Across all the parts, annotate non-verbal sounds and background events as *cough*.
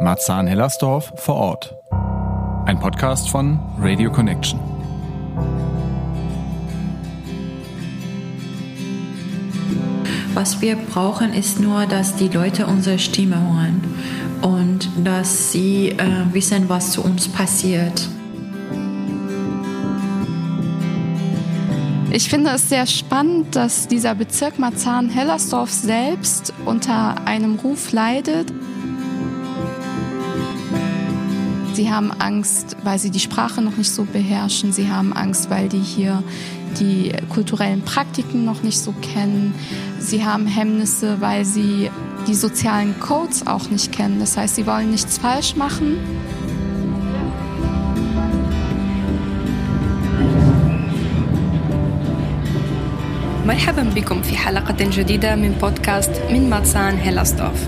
Marzahn-Hellersdorf vor Ort. Ein Podcast von Radio Connection. Was wir brauchen, ist nur, dass die Leute unsere Stimme hören und dass sie äh, wissen, was zu uns passiert. Ich finde es sehr spannend, dass dieser Bezirk Marzahn-Hellersdorf selbst unter einem Ruf leidet. Sie haben Angst, weil sie die Sprache noch nicht so beherrschen. Sie haben Angst, weil die hier die kulturellen Praktiken noch nicht so kennen. Sie haben Hemmnisse, weil sie die sozialen Codes auch nicht kennen. Das heißt, sie wollen nichts falsch machen. مرحبا بكم في حلقة جديدة من بودكاست من ماتسان هيلاستوف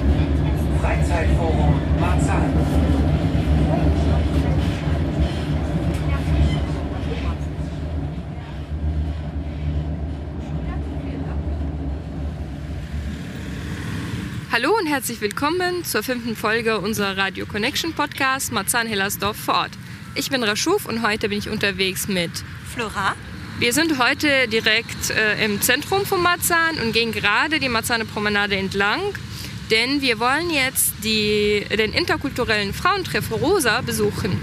Hallo und herzlich willkommen zur fünften Folge unserer Radio Connection Podcast Marzahn Hellersdorf vor Ort. Ich bin Raschuf und heute bin ich unterwegs mit Flora. Wir sind heute direkt äh, im Zentrum von Marzahn und gehen gerade die Marzahner Promenade entlang, denn wir wollen jetzt die, den interkulturellen Frauentreff Rosa besuchen,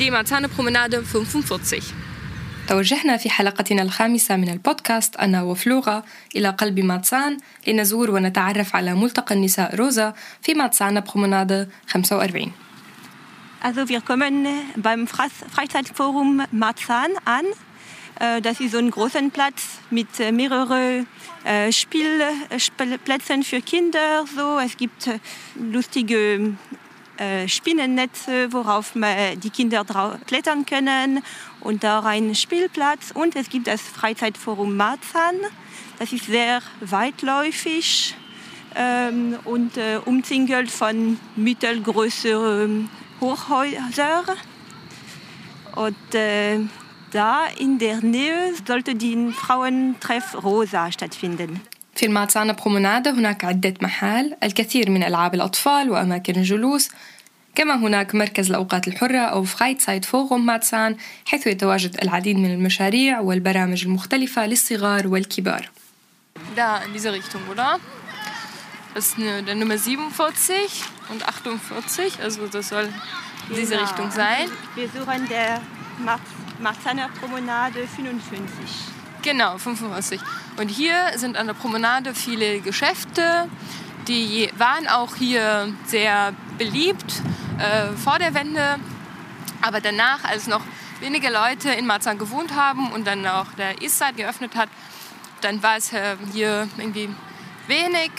die Marzahner Promenade 45. توجهنا في حلقتنا الخامسة من البودكاست أنا وفلورا إلى قلب ماتسان لنزور ونتعرف على ملتقى النساء روزا في ماتسان برومنادة 45 Also wir kommen beim Freizeitforum Marzahn an. Äh, das ist so ein großer Platz mit äh, mehreren äh, Spielplätzen für Kinder. So. Es gibt lustige Spinnennetze, worauf die Kinder klettern können und auch ein Spielplatz. Und es gibt das Freizeitforum Marzahn. Das ist sehr weitläufig ähm, und äh, umzingelt von mittelgrößeren Hochhäusern. Und äh, da in der Nähe sollte die Frauentreff Rosa stattfinden. في الماتسانا برومنادة هناك عدة محال الكثير من ألعاب الأطفال وأماكن الجلوس كما هناك مركز الأوقات الحرة أو فرايت سايد فوغوم ماتسان حيث يتواجد العديد من المشاريع والبرامج المختلفة للصغار والكبار Da in diese Richtung, oder? Das ist eine, der Nummer 47 und 48, also das soll in diese Genau. Richtung sein. Wir suchen der Marzahner Promenade 55. Genau, 45. Und hier sind an der Promenade viele Geschäfte. die waren auch hier sehr beliebt äh, vor der Wende. Aber danach, als noch wenige Leute in Marzahn gewohnt haben und dann auch der Eastside geöffnet hat, dann war es äh, hier irgendwie wenig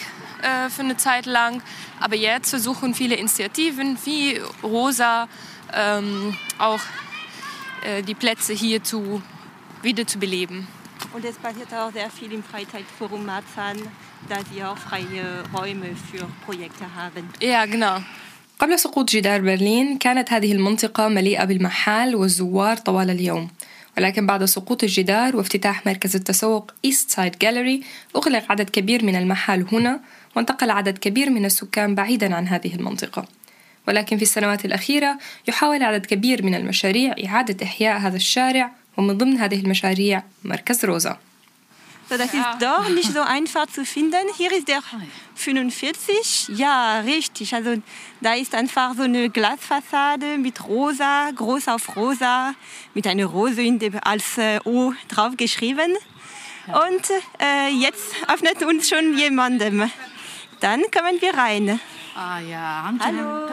äh, für eine Zeit lang. Aber jetzt versuchen viele Initiativen wie Rosa ähm, auch äh, die Plätze hier zu, wieder zu beleben. Und es passiert auch sehr viel im Freizeitforum Marzahn, da sie auch freie Räume für Projekte haben. Ja, genau. قبل سقوط جدار برلين كانت هذه المنطقة مليئة بالمحال والزوار طوال اليوم ولكن بعد سقوط الجدار وافتتاح مركز التسوق إيست سايد جاليري أغلق عدد كبير من المحال هنا وانتقل عدد كبير من السكان بعيدا عن هذه المنطقة ولكن في السنوات الأخيرة يحاول عدد كبير من المشاريع إعادة إحياء هذا الشارع ومن ضمن هذه المشاريع مركز روزا So, das ist doch nicht so einfach zu finden. Hier ist der 45. Ja, richtig. Also da ist einfach so eine Glasfassade mit rosa, groß auf rosa, mit einer Rose in dem, als äh, O drauf geschrieben. Und äh, jetzt öffnet uns schon jemandem. Dann kommen wir rein. اه يا عم Hallo.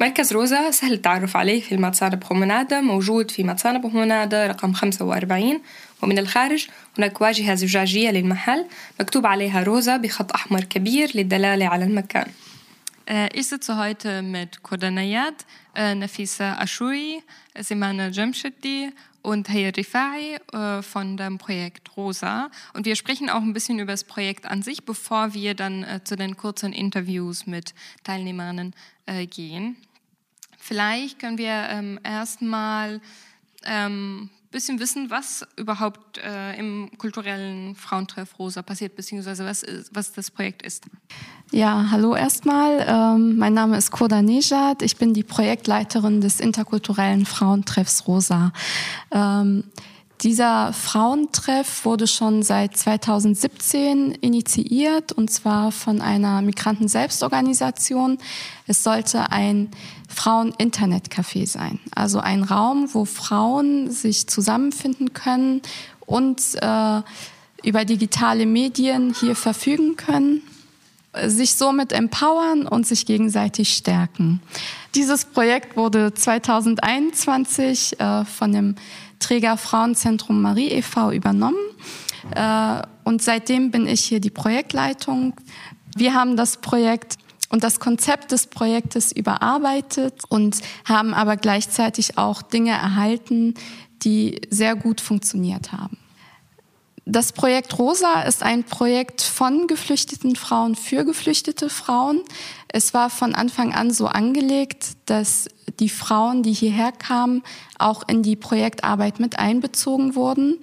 مركز روزا سهل التعرف عليه في الماتسانا برومنادا موجود في ماتسانا برومنادا رقم 45 ومن الخارج هناك واجهة زجاجية للمحل مكتوب عليها روزا بخط أحمر كبير للدلالة على المكان Ich sitze heute mit Kodanayat, äh, Nafisa Ashui, Simana Jamshidi und Hayat Rifai äh, von dem Projekt Rosa. Und wir sprechen auch ein bisschen über das Projekt an sich, bevor wir dann äh, zu den kurzen Interviews mit Teilnehmerinnen äh, gehen. Vielleicht können wir ähm, erstmal ähm, bisschen wissen, was überhaupt äh, im kulturellen Frauentreff Rosa passiert, beziehungsweise was, ist- was das Projekt ist. Ja, hallo erstmal. Ähm, mein Name ist Koda Nejad. Ich bin die Projektleiterin des interkulturellen Frauentreffs Rosa. Ähm, dieser Frauentreff wurde schon seit 2017 initiiert und zwar von einer Migranten-Selbstorganisation. Es sollte ein Frauen-Internet-Café sein, also ein Raum, wo Frauen sich zusammenfinden können und äh, über digitale Medien hier verfügen können, sich somit empowern und sich gegenseitig stärken. Dieses Projekt wurde 2021 äh, von dem Träger Frauenzentrum Marie e.V. übernommen. Äh, und seitdem bin ich hier die Projektleitung. Wir haben das Projekt und das Konzept des Projektes überarbeitet und haben aber gleichzeitig auch Dinge erhalten, die sehr gut funktioniert haben. Das Projekt Rosa ist ein Projekt von geflüchteten Frauen für geflüchtete Frauen. Es war von Anfang an so angelegt, dass die Frauen, die hierher kamen, auch in die Projektarbeit mit einbezogen wurden.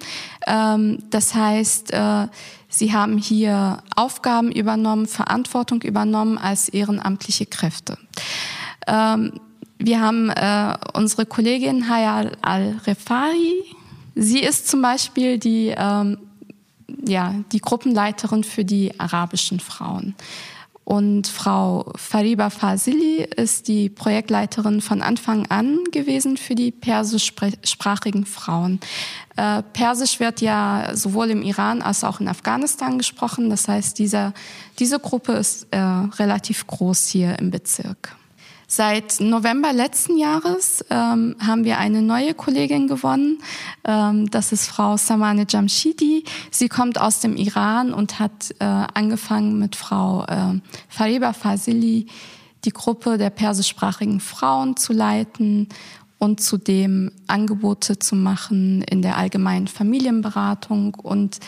Ähm, das heißt, äh, sie haben hier Aufgaben übernommen, Verantwortung übernommen als ehrenamtliche Kräfte. Ähm, wir haben äh, unsere Kollegin Hayal Al-Refari. Sie ist zum Beispiel die ähm, ja, die Gruppenleiterin für die arabischen Frauen. Und Frau Fariba Fazili ist die Projektleiterin von Anfang an gewesen für die persischsprachigen Frauen. Äh, Persisch wird ja sowohl im Iran als auch in Afghanistan gesprochen. Das heißt, dieser, diese Gruppe ist äh, relativ groß hier im Bezirk. Seit November letzten Jahres ähm, haben wir eine neue Kollegin gewonnen. Ähm, das ist Frau Samane Jamshidi. Sie kommt aus dem Iran und hat äh, angefangen mit Frau äh, Fariba Fazili die Gruppe der persischsprachigen Frauen zu leiten und zudem Angebote zu machen in der allgemeinen Familienberatung und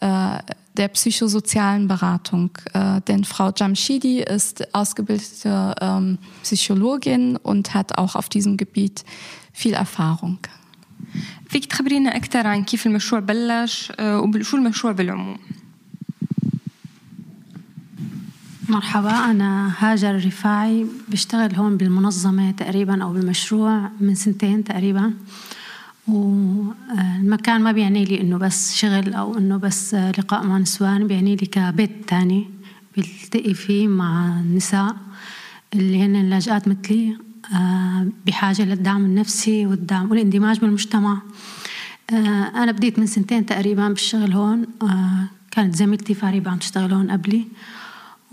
äh, der psychosozialen Beratung. Äh, denn Frau Jamshidi ist ausgebildete ähm, Psychologin und hat auch auf diesem Gebiet viel Erfahrung. فيك تخبرينا أكثر عن كيف المشروع بلش وشو المشروع بالعموم؟ مرحبا أنا هاجر الرفاعي بشتغل هون بالمنظمة تقريبا أو بالمشروع من سنتين تقريبا. والمكان ما بيعني لي إنه بس شغل أو إنه بس لقاء مع نسوان بيعني لي كبيت تاني بلتقي فيه مع النساء اللي هن اللاجئات مثلي آه، بحاجة للدعم النفسي والدعم والاندماج بالمجتمع. آه، أنا بديت من سنتين تقريبا بالشغل هون. آه، كانت زميلتي فاريبة عم تشتغل هون قبلي.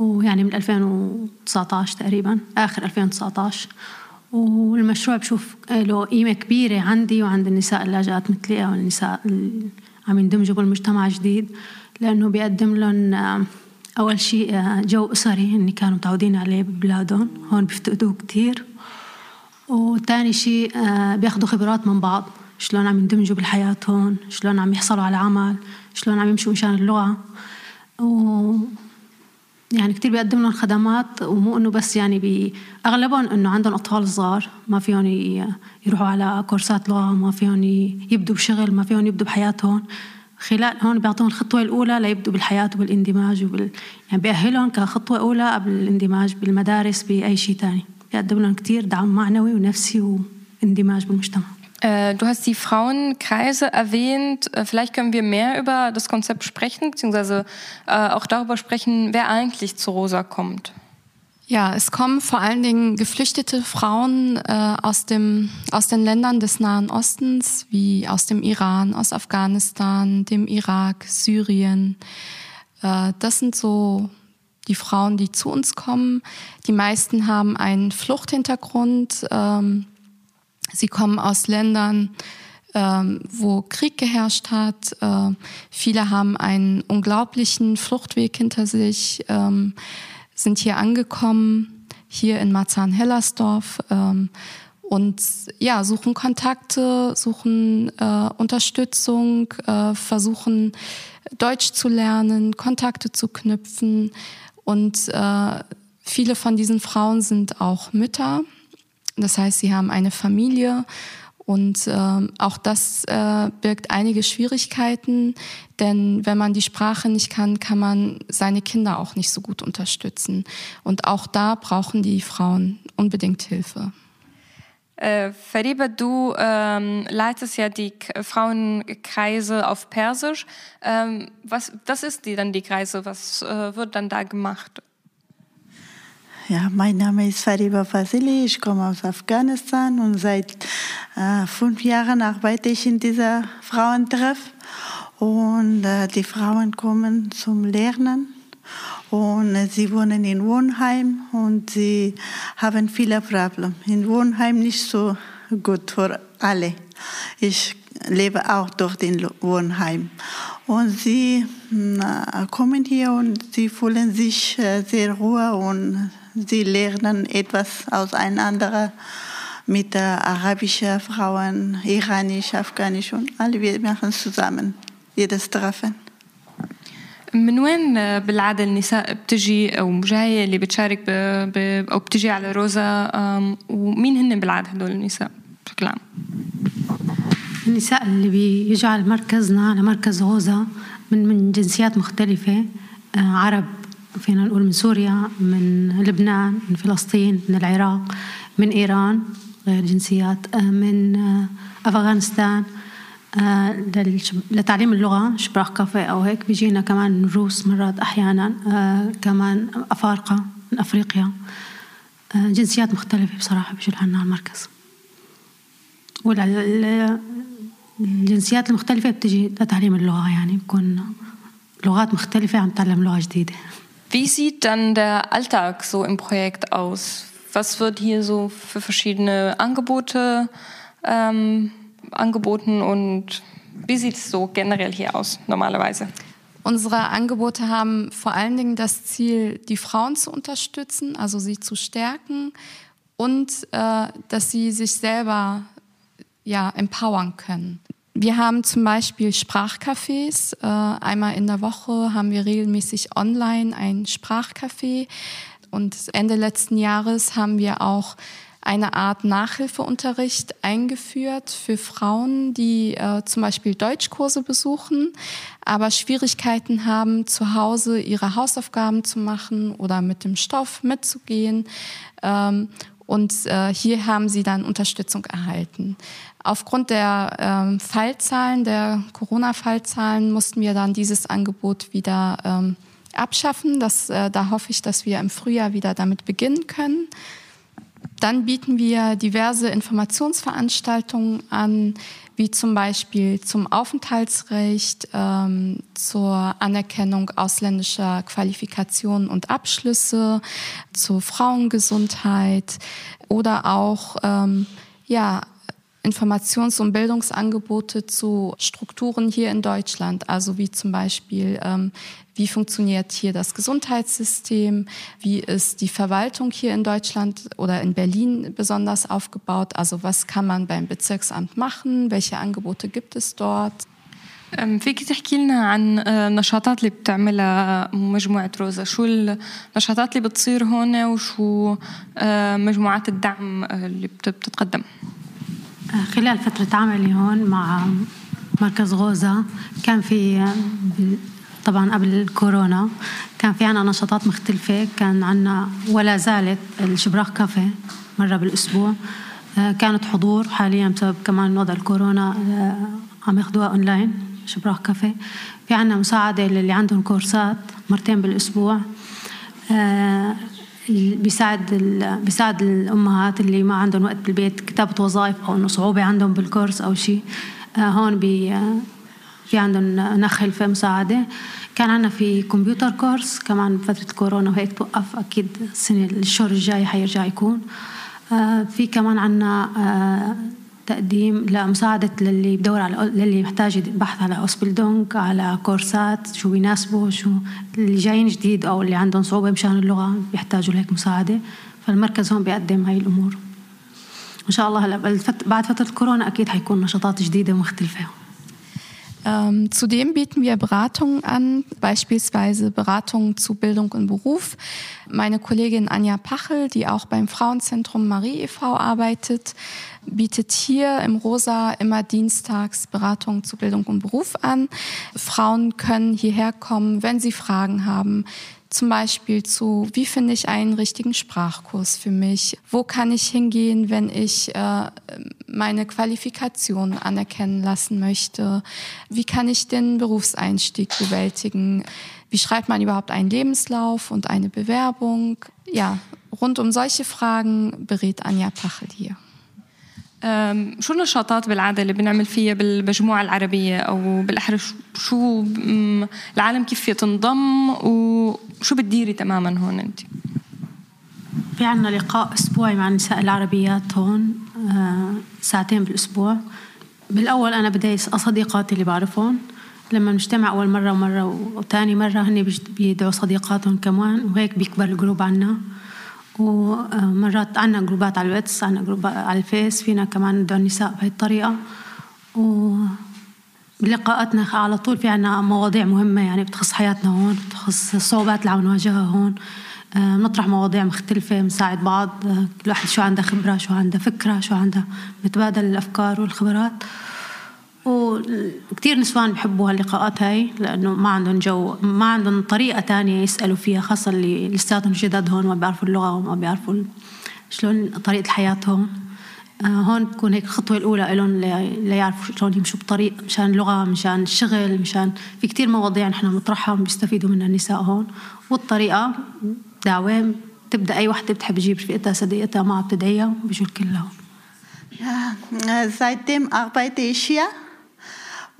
ويعني من 2019 تقريبا آخر 2019 والمشروع بشوف له قيمة كبيرة عندي وعند النساء اللاجئات مثلي أو النساء اللي عم يندمجوا بالمجتمع جديد لأنه بيقدم لهم أول شيء جو أسري هن كانوا متعودين عليه ببلادهم هون بيفتقدوه كتير. وتاني شيء بياخدوا خبرات من بعض شلون عم يندمجوا بالحياة هون شلون عم يحصلوا على عمل شلون عم يمشوا مشان اللغة. و يعني كتير بيقدم لهم خدمات ومو إنه بس يعني باغلبهم إنه عندهم أطفال صغار ما فيهم يروحوا على كورسات لغة ما فيهم يبدوا بشغل ما فيهم يبدوا بحياتهم. خلال هون بيعطوهم الخطوة الأولى ليبدوا بالحياة وبالاندماج وبال يعني بيأهلهم كخطوة أولى قبل الاندماج بالمدارس بأي شيء تاني. بيقدم لهم كتير دعم معنوي ونفسي واندماج بالمجتمع. Äh, du hast die Frauenkreise erwähnt. Äh, vielleicht können wir mehr über das Konzept sprechen, beziehungsweise äh, auch darüber sprechen, wer eigentlich zu Rosa kommt. Ja, es kommen vor allen Dingen geflüchtete Frauen aus, dem, aus den Ländern des Nahen Ostens, wie aus dem Iran, aus Afghanistan, dem Irak, Syrien. Das sind so die Frauen, die zu uns kommen. Die meisten haben einen Fluchthintergrund. Ähm, Sie kommen aus Ländern, ähm, wo Krieg geherrscht hat. Äh, viele haben einen unglaublichen Fluchtweg hinter sich, ähm, sind hier angekommen, hier in Marzahn-Hellersdorf ähm, und ja, suchen Kontakte, suchen äh, Unterstützung, äh, versuchen Deutsch zu lernen, Kontakte zu knüpfen und äh, viele von diesen Frauen sind auch Mütter das heißt, sie haben eine Familie Und äh, auch das äh, birgt einige Schwierigkeiten, denn wenn man die Sprache nicht kann, kann man seine Kinder auch nicht so gut unterstützen. Und auch da brauchen die Frauen unbedingt Hilfe. Äh, Fariba, du ähm, leitest ja die K Frauenkreise auf Persisch. Ähm, was, was ist die dann die Kreise? Was äh, wird dann da gemacht? Ja, mein Name ist Fariba Fasili, ich komme aus Afghanistan und seit äh, fünf Jahren arbeite ich in dieser Frauentreff. Und äh, die Frauen kommen zum Lernen und äh, sie wohnen in Wohnheim und sie haben viele Probleme. In Wohnheim nicht so gut für alle. Ich lebe auch dort in Wohnheim. Und sie äh, kommen hier und sie fühlen sich äh, sehr ruhig und sie lernen etwas auseinander mit arabischen Frauen, iranisch, afghanisch und alle wir machen zusammen jedes Treffen. من وين بالعادة النساء بتجي أو جاية اللي بتشارك ب... ب... أو بتجي على روزا ومين هن بالعادة هدول النساء بشكل عام؟ النساء اللي بيجوا على مركزنا على مركز غوزة من من جنسيات مختلفة عرب فينا نقول من سوريا من لبنان من فلسطين من العراق من إيران غير جنسيات من أفغانستان لتعليم اللغة شبراخ كافيه أو هيك. بيجينا كمان روس مرات أحيانا كمان أفارقة من أفريقيا. جنسيات مختلفة بصراحة بيجوا لعنا المركز والجنسيات المختلفة بتجي لتعليم اللغة يعني بكون لغات مختلفة عم تعلم لغة جديدة. Wie sieht dann der Alltag so im Projekt aus? Was wird hier so für verschiedene Angebote ähm, angeboten und wie sieht es so generell hier aus normalerweise? Unsere Angebote haben vor allen Dingen das Ziel, die Frauen zu unterstützen, also sie zu stärken und äh, dass sie sich selber ja, empowern können. Wir haben zum Beispiel Sprachcafés. Äh, einmal in der Woche haben wir regelmäßig online ein Sprachcafé. Und Ende letzten Jahres haben wir auch eine Art Nachhilfeunterricht eingeführt für Frauen, die äh, zum Beispiel Deutschkurse besuchen, aber Schwierigkeiten haben, zu Hause ihre Hausaufgaben zu machen oder mit dem Stoff mitzugehen. Ähm, und äh, hier haben sie dann Unterstützung erhalten. Aufgrund der ähm, Fallzahlen, der Corona-Fallzahlen, mussten wir dann dieses Angebot wieder ähm, abschaffen. Das, äh, da hoffe ich, dass wir im Frühjahr wieder damit beginnen können. Dann bieten wir diverse Informationsveranstaltungen an, wie zum Beispiel zum Aufenthaltsrecht, ähm, zur Anerkennung ausländischer Qualifikationen und Abschlüsse, zur Frauengesundheit oder auch ähm, ja, Informations- und Bildungsangebote zu Strukturen hier in Deutschland, also wie zum Beispiel, ähm, wie funktioniert hier das Gesundheitssystem, wie ist die Verwaltung hier in Deutschland oder in Berlin besonders aufgebaut, also was kann man beim Bezirksamt machen, welche Angebote gibt es dort. فيك تحكي لنا عن النشاطات اللي بتعملها مجموعة روزا شو النشاطات اللي بتصير هون وشو مجموعات الدعم اللي بتتقدم خلال فترة عملي هون مع مركز غوزة كان في طبعا قبل الكورونا كان في عنا نشاطات مختلفة كان عنا ولا زالت الشبراخ كافيه مرة بالأسبوع. كانت حضور حاليا بسبب كمان وضع الكورونا عم ياخدوها أونلاين شبراخ كافيه في عنا مساعدة للي عندهم كورسات مرتين بالأسبوع. بيساعد بيساعد الأمهات اللي ما عندهم وقت بالبيت كتابة وظائف أو إنه صعوبة عندهم بالكورس أو شيء هون بي في عندهم نخل في مساعدة. كان عندنا في كمبيوتر كورس كمان فتره الكورونا وهيك توقف أكيد السنة الشهر الجاي حيرجع يكون. في كمان عندنا تقديم لمساعدة للي بدور على للي محتاج بحث على أوسبلدونج على كورسات شو بيناسبه شو اللي جايين جديد أو اللي عندهم صعوبة مشان اللغة بيحتاجوا لهيك مساعدة فالمركز هون بيقدم هاي الأمور إن شاء الله هلا بعد فترة كورونا أكيد حيكون نشاطات جديدة ومختلفة Ähm, zudem bieten wir Beratungen an, beispielsweise Beratungen zu Bildung und Beruf. Meine Kollegin Anja Pachel, die auch beim Frauenzentrum Marie e.V. arbeitet, bietet hier im Rosa immer dienstags Beratungen zu Bildung und Beruf an. Frauen können hierher kommen, wenn sie Fragen haben, zum Beispiel zu, wie finde ich einen richtigen Sprachkurs für mich? Wo kann ich hingehen, wenn ich äh, meine Qualifikation anerkennen lassen möchte? Wie kann ich den Berufseinstieg bewältigen? Wie schreibt man überhaupt einen Lebenslauf und eine Bewerbung? Ja, rund um solche Fragen berät Anja Pachel hier. شو النشاطات بالعادة اللي بنعمل فيها بالمجموعة العربية أو بالأحرى؟ شو العالم كيف تنضم وشو بتديري تماما هون أنت؟ في عنا لقاء أسبوعي مع النساء العربيات هون ساعتين بالأسبوع. بالأول أنا بدي صديقاتي اللي بعرفهم. لما نجتمع أول مرة ومرة وتاني مرة هن بيدعوا صديقاتهم كمان وهيك بيكبر الجروب عنا. ومرات عنا جروبات على الواتس عنا جروبات على الفيس فينا كمان ندعو النساء بهي الطريقة. و بلقاءاتنا على طول في عنا مواضيع مهمة يعني بتخص حياتنا هون بتخص الصعوبات اللي عم نواجهها هون. نطرح مواضيع مختلفة بنساعد بعض. كل واحد شو عنده خبرة شو عنده فكرة شو عنده نتبادل الأفكار والخبرات. وكثير نسوان بحبوا هاللقاءات هاي لأنه ما عندهم جو ما عندهم طريقة تانية يسألوا فيها خاصة اللي لساتهم جداد هون ما بيعرفوا اللغة وما بيعرفوا شلون طريقة الحياة هون هون بتكون هيك الخطوة الأولى لهم ليعرفوا شلون يمشوا بطريق مشان اللغة مشان الشغل مشان في كتير مواضيع نحن بنطرحها وبيستفيدوا منها النساء هون. والطريقة دعوة تبدأ أي وحدة بتحب تجيب رفيقتها صديقتها معها بتدعيها وبيجوا الكل هون seitdem arbeite ich hier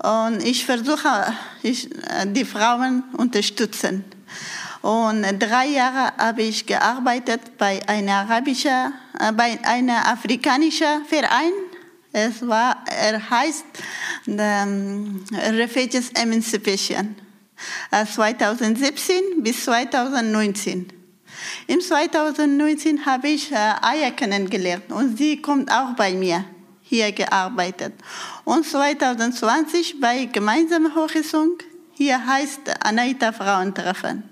und ich versuche, ich, die Frauen unterstützen. Und drei Jahre habe ich gearbeitet bei einer arabischen, bei einer afrikanischen Verein. Es war, er heißt um, Refugees Emancipation. 2017 bis 2019. Im 2019 habe ich Aya kennengelernt und sie kommt auch bei mir hier gearbeitet. Und 2020 bei Gemeinsame Horizont, hier heißt Anaita Frauentreffen.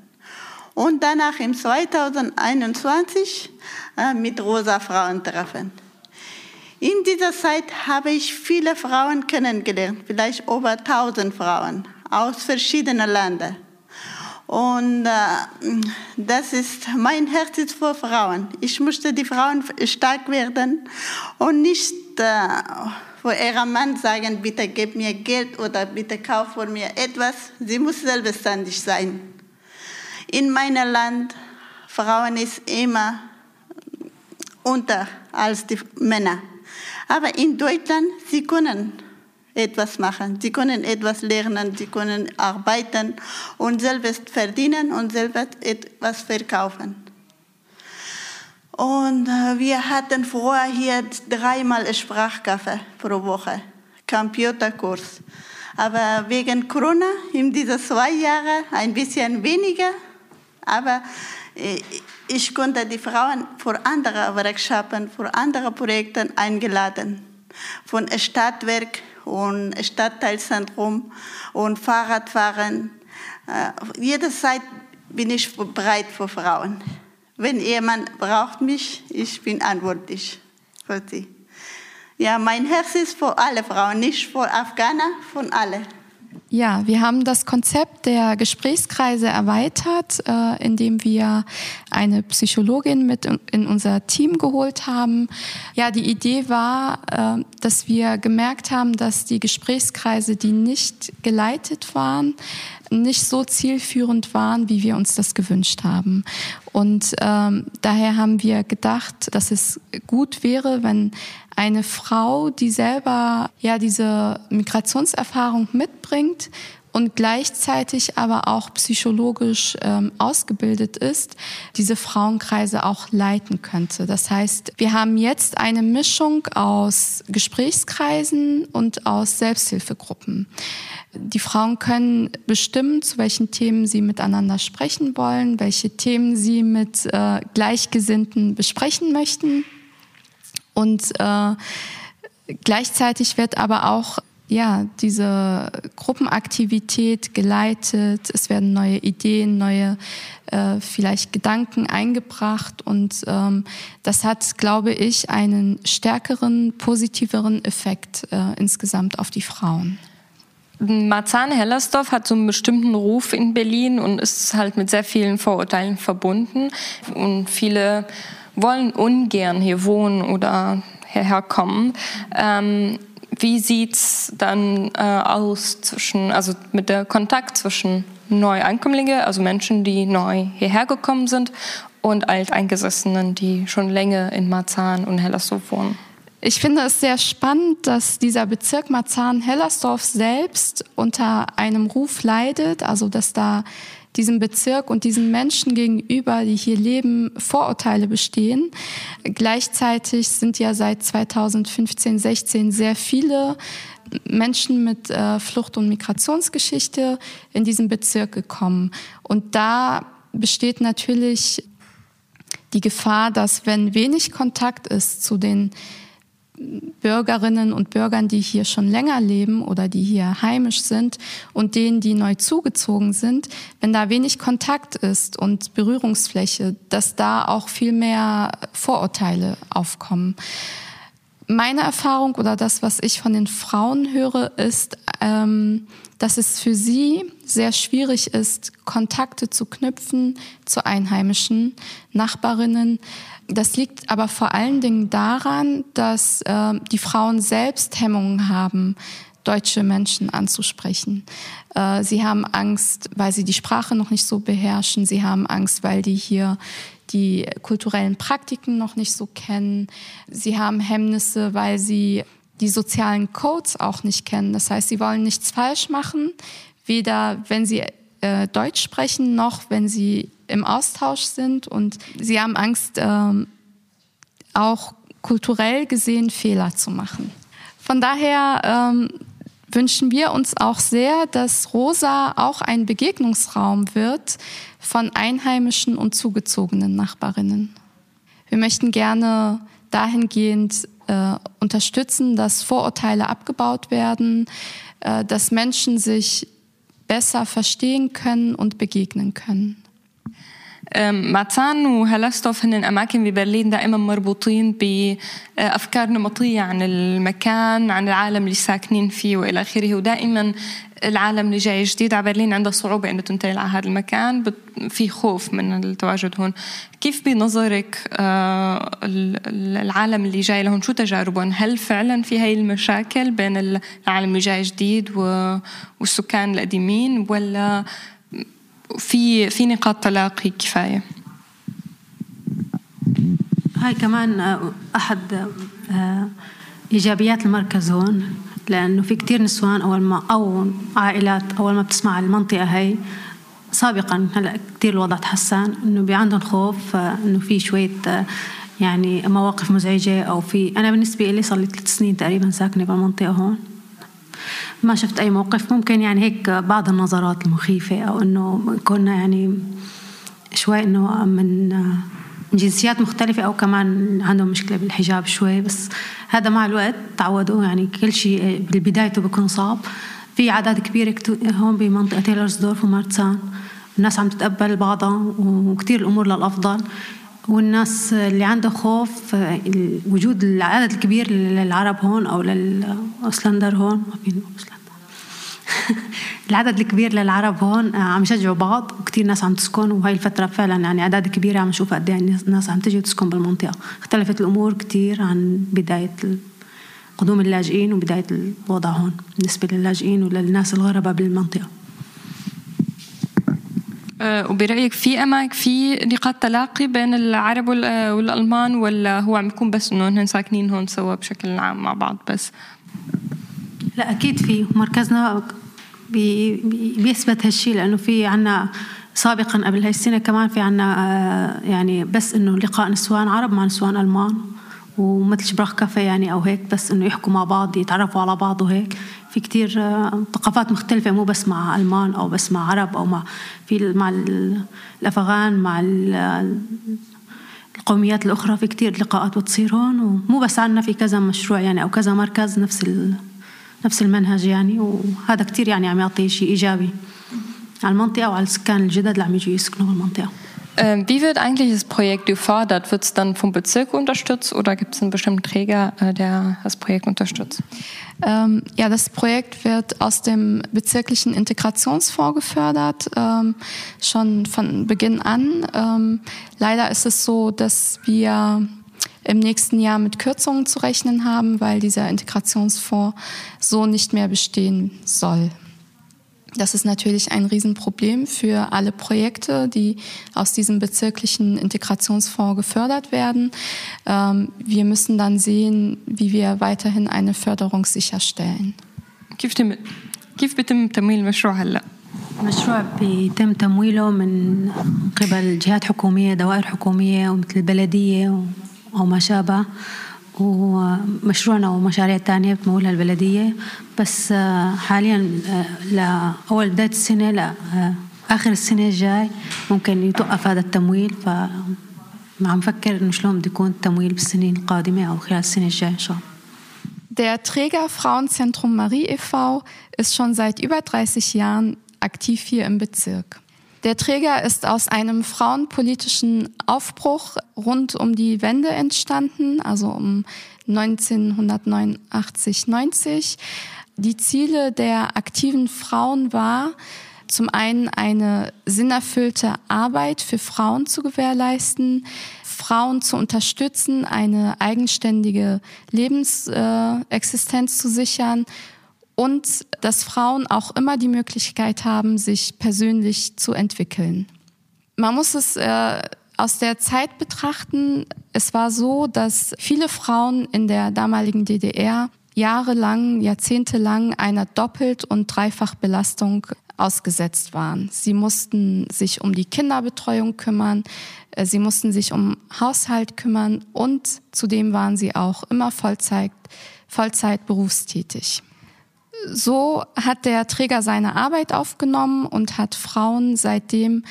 Und danach im 2021 äh, mit Rosa Frauentreffen. In dieser Zeit habe ich viele Frauen kennengelernt, vielleicht über 1000 Frauen aus verschiedenen Ländern. Und äh, das ist mein Herz ist für Frauen. Ich möchte die Frauen stark werden und nicht für ihren Mann sagen, bitte gib mir Geld oder bitte kauf für mir etwas. Sie muss selbstständig sein. In meinem Land Frauen ist immer unter als die Männer. Aber in Deutschland sie können etwas machen. Sie können etwas lernen, sie können arbeiten und selbst verdienen und selbst etwas verkaufen. Und wir hatten vorher hier dreimal Sprachkaffee pro Woche, Computerkurs. Aber wegen Corona in diesen zwei Jahren ein bisschen weniger. Aber ich konnte die Frauen für andere Workshops, für andere Projekte eingeladen. Von Stadtwerk und Stadtteilzentrum und Fahrradfahren. Äh, jederzeit bin ich bereit für Frauen. Wenn jemand braucht mich, ich bin antwortlich für sie. Ja, mein Herz ist für alle Frauen, nicht für Afghaner, von alle. Ja, wir haben das Konzept der Gesprächskreise erweitert, äh, indem wir eine Psychologin mit in unser Team geholt haben. Ja, die Idee war, äh, dass wir gemerkt haben, dass die Gesprächskreise, die nicht geleitet waren, nicht so zielführend waren, wie wir uns das gewünscht haben. Und ähm, daher haben wir gedacht, dass es gut wäre, wenn eine Frau, die selber ja diese Migrationserfahrung mitbringt, und gleichzeitig aber auch psychologisch ähm, ausgebildet ist, diese Frauenkreise auch leiten könnte. Das heißt, wir haben jetzt eine Mischung aus Gesprächskreisen und aus Selbsthilfegruppen. Die Frauen können bestimmen, zu welchen Themen sie miteinander sprechen wollen, welche Themen sie mit äh, Gleichgesinnten besprechen möchten. Und äh, gleichzeitig wird aber auch ja, diese Gruppenaktivität geleitet. Es werden neue Ideen, neue äh, vielleicht Gedanken eingebracht und ähm, das hat, glaube ich, einen stärkeren, positiveren Effekt äh, insgesamt auf die Frauen. Marzahn Hellersdorf hat so einen bestimmten Ruf in Berlin und ist halt mit sehr vielen Vorurteilen verbunden. Und viele wollen ungern hier wohnen oder hierher kommen. Ähm, wie sieht es dann äh, aus zwischen, also mit der Kontakt zwischen Neuankömmlinge, also Menschen, die neu hierher gekommen sind, und Alteingesessenen, die schon länger in Marzahn und Hellersdorf wohnen? Ich finde es sehr spannend, dass dieser Bezirk Marzahn-Hellersdorf selbst unter einem Ruf leidet, also dass da diesem Bezirk und diesen Menschen gegenüber, die hier leben, Vorurteile bestehen. Gleichzeitig sind ja seit 2015, 16 sehr viele Menschen mit äh, Flucht- und Migrationsgeschichte in diesen Bezirk gekommen. Und da besteht natürlich die Gefahr, dass wenn wenig Kontakt ist zu den Bürgerinnen und Bürgern, die hier schon länger leben oder die hier heimisch sind und denen, die neu zugezogen sind, wenn da wenig Kontakt ist und Berührungsfläche, dass da auch viel mehr Vorurteile aufkommen. Meine Erfahrung oder das, was ich von den Frauen höre, ist, ähm, dass es für sie sehr schwierig ist, Kontakte zu knüpfen zu einheimischen Nachbarinnen, das liegt aber vor allen Dingen daran, dass äh, die Frauen selbst Hemmungen haben, deutsche Menschen anzusprechen. Äh, sie haben Angst, weil sie die Sprache noch nicht so beherrschen. Sie haben Angst, weil die hier die kulturellen Praktiken noch nicht so kennen. Sie haben Hemmnisse, weil sie die sozialen Codes auch nicht kennen. Das heißt, sie wollen nichts falsch machen, weder wenn sie äh, Deutsch sprechen, noch wenn sie im Austausch sind. Und sie haben Angst, ähm, auch kulturell gesehen Fehler zu machen. Von daher ähm, wünschen wir uns auch sehr, dass Rosa auch ein Begegnungsraum wird von einheimischen und zugezogenen Nachbarinnen. Wir möchten gerne dahingehend äh, unterstützen, dass Vorurteile abgebaut werden, äh, dass Menschen sich besser verstehen können und begegnen können. ماتسان وهلستوف هن أماكن ببرلين دائما مربوطين بأفكار نمطية عن المكان عن العالم اللي ساكنين فيه وإلى آخره ودائما العالم اللي جاي جديد على برلين عنده صعوبة إنه تنتقل على هذا المكان. في خوف من التواجد هون. كيف بنظرك العالم اللي جاي لهون؟ شو تجاربهم؟ هل فعلا في هاي المشاكل بين العالم اللي جاي جديد والسكان القديمين؟ ولا في في نقاط تلاقي كفاية؟ هاي كمان أحد إيجابيات المركز هون. لأنه في كتير نسوان أول ما أو عائلات أول ما بتسمع المنطقة هاي سابقا هلأ كثير الوضع تحسن إنه بي عندهم خوف إنه في شوية يعني مواقف مزعجة أو في أنا بالنسبة لي صار لي ثلاث سنين تقريبا ساكنة بالمنطقة هون. ما شفت أي موقف ممكن يعني هيك بعض النظرات المخيفة أو إنه كنا يعني شوي إنه من جنسيات مختلفة أو كمان عندهم مشكلة بالحجاب شوي بس هذا مع الوقت تعودوا يعني كل شيء بالبدايته بيكون صعب. في أعداد كبيرة هون بمنطقة تيلرزدورف ومارتسان الناس عم تتقبل بعضها وكتير الأمور للأفضل. والناس اللي عنده خوف وجود العدد الكبير للعرب هون أو للأوسلندر هون ما *laughs* العدد الكبير للعرب هون عم يشجعوا بعض وكثير ناس عم تسكن وهي الفترة فعلا يعني أعداد كبيرة عم نشوف قد إيه الناس عم تجي وتسكن بالمنطقة اختلفت الأمور كثير عن بداية قدوم اللاجئين وبداية الوضع هون بالنسبة للاجئين وللناس الغرباء بالمنطقة وبرأيك في أماكن في نقاط تلاقي بين العرب والألمان ولا هو عم يكون بس إنه هن ساكنين هون سوا بشكل عام مع بعض بس؟ لا أكيد في مركزنا بي بيثبت هالشيء لأنه في عنا سابقا قبل هاي السنة كمان في عنا يعني بس إنه لقاء نسوان عرب مع نسوان ألمان ومثل شبراخ كافيه يعني أو هيك بس إنه يحكوا مع بعض يتعرفوا على بعض وهيك. في كتير ثقافات مختلفة مو بس مع ألمان أو بس مع عرب أو مع في مع الأفغان مع القوميات الأخرى في كتير لقاءات بتصير هون ومو بس عنا في كذا مشروع يعني أو كذا مركز نفس نفس المنهج يعني وهذا كتير يعني عم يعطي شيء إيجابي على المنطقة وعلى السكان الجدد اللي عم يجوا يسكنوا بالمنطقة Ähm, wie wird eigentlich das Projekt gefördert? Wird es dann vom Bezirk unterstützt oder gibt es einen bestimmten Träger, äh, der das Projekt unterstützt? Ähm, ja, das Projekt wird aus dem bezirklichen Integrationsfonds gefördert, ähm, schon von Beginn an. Ähm, leider ist es so, dass wir im nächsten Jahr mit Kürzungen zu rechnen haben, weil dieser Integrationsfonds so nicht mehr bestehen soll. Das ist natürlich ein Riesenproblem für alle Projekte, die aus diesem bezirklichen Integrationsfonds gefördert werden. Ähm, wir müssen dann sehen, wie wir weiterhin eine Förderung sicherstellen. كيف تم كيف بيتم تمويل المشروع هلا؟ المشروع بيتم تمويله من قبل جهات حكومية دوائر حكومية ومثل البلدية أو ما شابه ومشروعنا ومشاريع تانية بتمولها البلدية بس حاليا لأول بداية السنة لا آخر السنة الجاي ممكن يتوقف هذا التمويل ف عم نفكر إنه شلون بده يكون التمويل بالسنين القادمة أو خلال السنة الجاية إن شاء الله Der Träger Frauenzentrum Marie e.V. ist schon seit über 30 Jahren aktiv hier im Bezirk. Der Träger ist aus einem frauenpolitischen Aufbruch rund um die Wende entstanden, also um 1989, 90. Die Ziele der aktiven Frauen war, zum einen eine sinnerfüllte Arbeit für Frauen zu gewährleisten, Frauen zu unterstützen, eine eigenständige Lebensexistenz zu sichern und dass Frauen auch immer die Möglichkeit haben, sich persönlich zu entwickeln. Man muss es äh, aus der Zeit betrachten. Es war so, dass viele Frauen in der damaligen DDR jahrelang, jahrzehntelang einer Doppelt- und Dreifachbelastung ausgesetzt waren. Sie mussten sich um die Kinderbetreuung kümmern, äh, sie mussten sich um Haushalt kümmern und zudem waren sie auch immer Vollzeit, Vollzeit berufstätig. So hat der Träger seine Arbeit aufgenommen und hat Frauen seitdem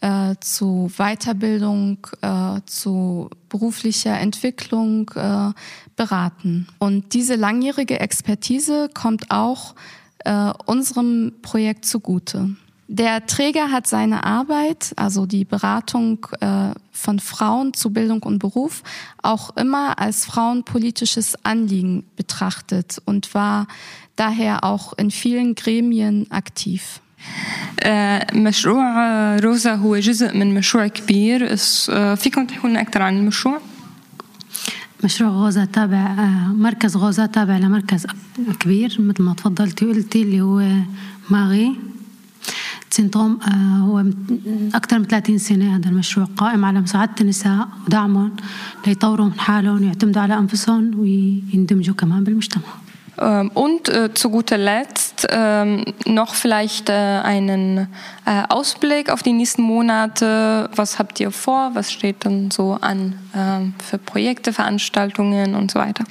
äh, zu Weiterbildung, äh, zu beruflicher Entwicklung äh, beraten. Und diese langjährige Expertise kommt auch äh, unserem Projekt zugute. Der Träger hat seine Arbeit, also die Beratung äh, von Frauen zu Bildung und Beruf, auch immer als frauenpolitisches Anliegen betrachtet und war daher auch in vielen Gremien aktiv. مشروع روزا هو جزء من مشروع كبير فيكم تحكوا لنا أكثر عن المشروع؟ مشروع غوزة تابع مركز غوزة تابع لمركز كبير مثل ما تفضلتي وقلتي اللي هو ماغي سينتوم هو أكثر من 30 سنة هذا المشروع قائم على مساعدة النساء ودعمهم ليطوروا من حالهم ويعتمدوا على أنفسهم ويندمجوا كمان بالمجتمع. Und äh, zu guter Letzt äh, noch vielleicht äh, einen äh, Ausblick auf die nächsten Monate. Was habt ihr vor? Was steht dann so an ähm, für Projekte, Veranstaltungen und so weiter?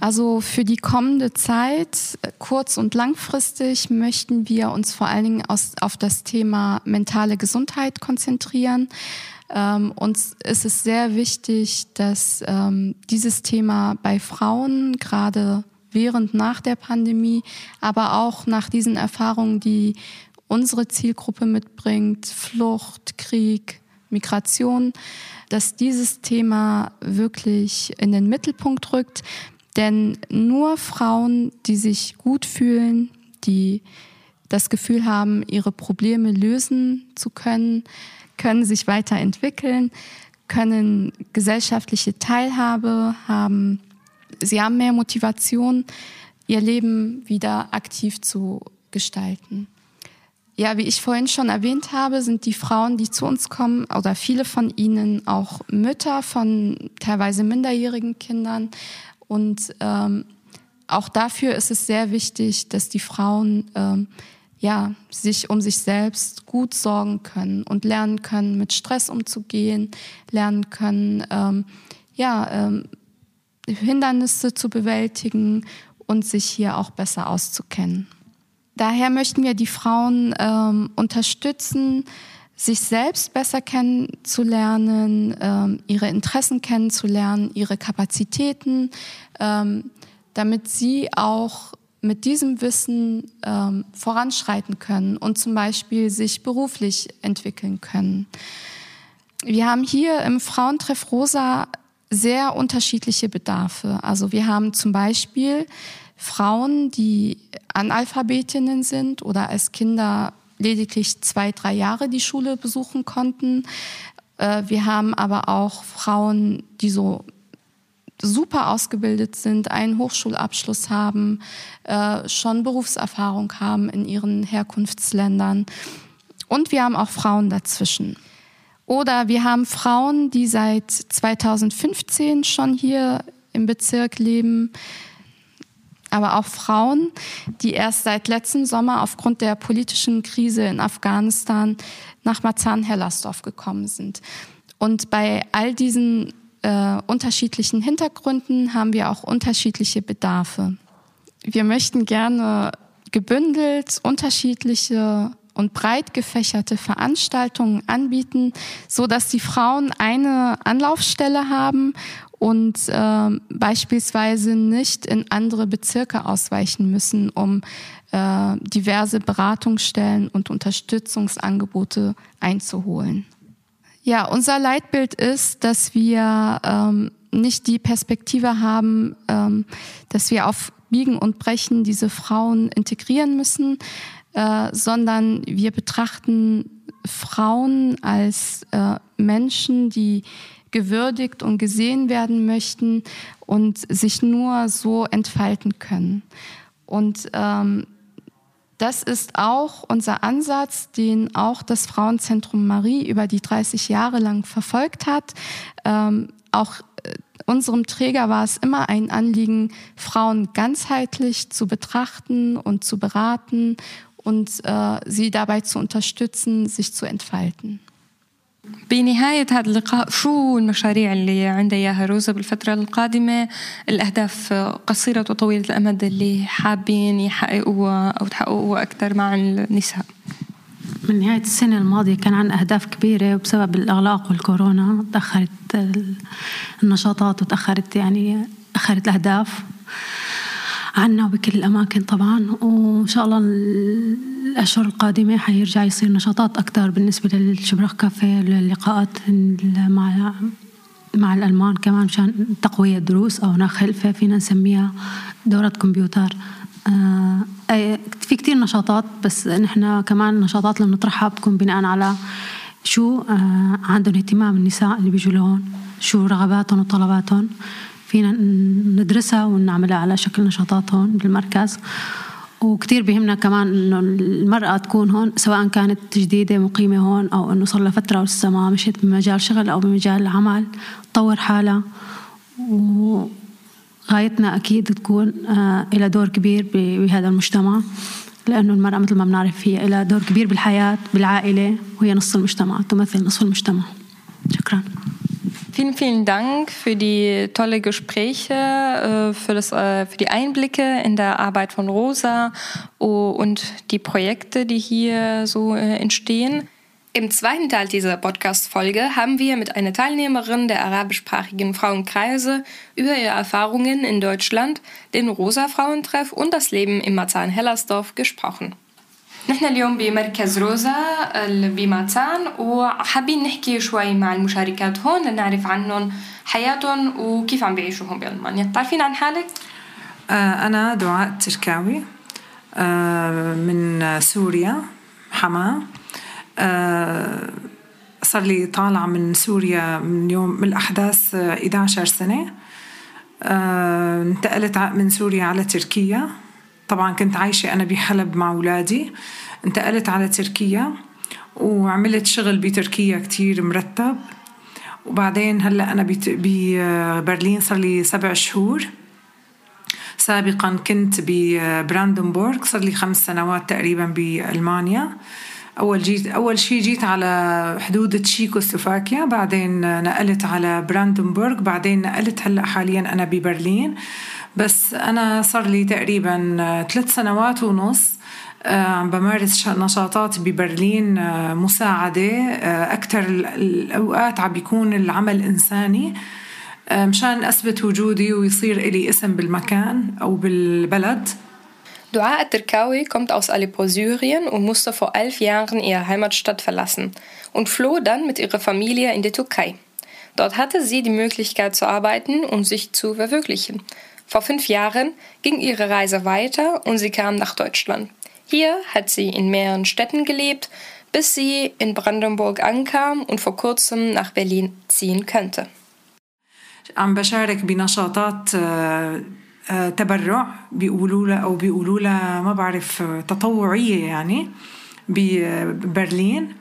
Also für die kommende Zeit, kurz- und langfristig, möchten wir uns vor allen Dingen aus, auf das Thema mentale Gesundheit konzentrieren. Ähm, uns ist es sehr wichtig, dass ähm, dieses Thema bei Frauen gerade während, nach der Pandemie, aber auch nach diesen Erfahrungen, die unsere Zielgruppe mitbringt, Flucht, Krieg, Migration, dass dieses Thema wirklich in den Mittelpunkt rückt. Denn nur Frauen, die sich gut fühlen, die das Gefühl haben, ihre Probleme lösen zu können, können sich weiterentwickeln, können gesellschaftliche Teilhabe haben, sie haben mehr Motivation, ihr Leben wieder aktiv zu gestalten. Ja, wie ich vorhin schon erwähnt habe, sind die Frauen, die zu uns kommen, oder viele von ihnen auch Mütter von teilweise minderjährigen Kindern. Und ähm, auch dafür ist es sehr wichtig, dass die Frauen ähm, ja, sich um sich selbst gut sorgen können und lernen können, mit Stress umzugehen, lernen können, ähm, ja, ähm, Hindernisse zu bewältigen und sich hier auch besser auszukennen. Daher möchten wir die Frauen ähm, unterstützen, sich selbst besser kennenzulernen, ähm, ihre Interessen kennenzulernen, ihre Kapazitäten, ähm, damit sie auch mit diesem Wissen ähm, voranschreiten können und zum Beispiel sich beruflich entwickeln können. Wir haben hier im Frauentreff Rosa sehr unterschiedliche Bedarfe. Also wir haben zum Beispiel Frauen, die Analphabetinnen sind oder als Kinder lediglich zwei, drei Jahre die Schule besuchen konnten. Äh, wir haben aber auch Frauen, die so super ausgebildet sind, einen Hochschulabschluss haben, äh, schon Berufserfahrung haben in ihren Herkunftsländern. Und wir haben auch Frauen dazwischen. Oder wir haben Frauen, die seit 2015 schon hier im Bezirk leben, aber auch Frauen, die erst seit letztem Sommer aufgrund der politischen Krise in Afghanistan nach Marzahn-Hellersdorf gekommen sind. Und bei all diesen äh, unterschiedlichen Hintergründen haben wir auch unterschiedliche Bedarfe. Wir möchten gerne gebündelt unterschiedliche und breit gefächerte Veranstaltungen anbieten, so dass die Frauen eine Anlaufstelle haben und äh, beispielsweise nicht in andere Bezirke ausweichen müssen, um äh, diverse Beratungsstellen und Unterstützungsangebote einzuholen. Ja, unser Leitbild ist, dass wir ähm, nicht die Perspektive haben, ähm, dass wir auf Biegen und Brechen diese Frauen integrieren müssen, äh, sondern wir betrachten Frauen als äh, Menschen, die gewürdigt und gesehen werden möchten und sich nur so entfalten können. Und ähm, das ist auch unser Ansatz, den auch das Frauenzentrum Marie über die 30 Jahre lang verfolgt hat. Ähm, auch äh, unserem Träger war es immer ein Anliegen, Frauen ganzheitlich zu betrachten und zu beraten und äh, sie dabei zu unterstützen, sich zu entfalten. بنهاية هذا اللقاء شو المشاريع اللي عندها إياها روزا بالفترة القادمة؟ الأهداف قصيرة وطويلة الأمد اللي حابين يحققوها أو تحققوها أكثر مع النساء. من نهاية السنة الماضية كان عن أهداف كبيرة وبسبب الإغلاق والكورونا تأخرت النشاطات وتأخرت يعني أخرت الأهداف. عنا وبكل الأماكن طبعا وإن شاء الله الأشهر القادمة حيرجع يصير نشاطات أكثر بالنسبة للشبرخ كافيه للقاءات مع مع الألمان كمان مشان تقوية دروس أو خلفة فينا نسميها دورة كمبيوتر. آه في كتير نشاطات بس نحن كمان النشاطات اللي بنطرحها بتكون بناء على شو آه عندهم اهتمام النساء اللي بيجوا لهون شو رغباتهم وطلباتهم. فينا ندرسها ونعملها على شكل نشاطات هون بالمركز. وكتير بيهمنا كمان إنه المرأة تكون هون سواء كانت جديدة مقيمة هون أو إنه صار لها فترة ولسه ما مشيت بمجال شغل أو بمجال العمل تطور حالها. وغايتنا أكيد تكون آه لها دور كبير بهذا المجتمع لأنه المرأة مثل ما بنعرف هي لها دور كبير بالحياة بالعائلة وهي نص المجتمع تمثل نصف المجتمع. شكرا. Vielen, vielen Dank für die tolle Gespräche, äh, für, das, äh, für die Einblicke in der Arbeit von Rosa und die Projekte, die hier so äh, entstehen. Im zweiten Teil dieser Podcast-Folge haben wir mit einer Teilnehmerin der arabischsprachigen Frauenkreise über ihre Erfahrungen in Deutschland, den Rosa-Frauentreff und das Leben im Marzahn-Hellersdorf gesprochen. نحن اليوم بمركز روزا بماتان وحابين نحكي شوي مع المشاركات هون لنعرف عنهم حياتهم وكيف عم بيعيشوا هون بألمانيا. تعرفين عن حالك؟ أنا دعاء تركاوي من سوريا حما. صار لي طالعة من سوريا من يوم من الأحداث 11 سنة. انتقلت من سوريا على تركيا. طبعا كنت عايشة أنا بحلب مع أولادي. انتقلت على تركيا وعملت شغل بتركيا كتير مرتب. وبعدين هلأ أنا ببرلين صار لي سبع شهور. سابقا كنت ببراندنبورغ صار لي خمس سنوات تقريبا بألمانيا. أول جيت أول شيء جيت على حدود تشيكوسلوفاكيا بعدين نقلت على براندنبورغ بعدين نقلت هلأ حاليا أنا ببرلين. بس أنا صار لي تقريبا ثلاث سنوات ونص عم بمارس نشاطات ببرلين مساعدة أكثر الأوقات عم بيكون العمل إنساني مشان أثبت وجودي ويصير إلي اسم بالمكان أو بالبلد Dua Atirkawi kommt aus Aleppo, Syrien und musste vor elf Jahren ihre Heimatstadt verlassen und floh dann mit ihrer Familie in die Türkei. Dort hatte sie die Möglichkeit zu arbeiten und sich zu verwirklichen. Vor fünf Jahren ging ihre Reise weiter und sie kam nach Deutschland. Hier hat sie in mehreren Städten gelebt, bis sie in Brandenburg ankam und vor kurzem nach Berlin ziehen könnte. عم بشارك بنشاطات تبرع بيقولوا لها او بيقولوا لها ما بعرف تطوعيه يعني ببرلين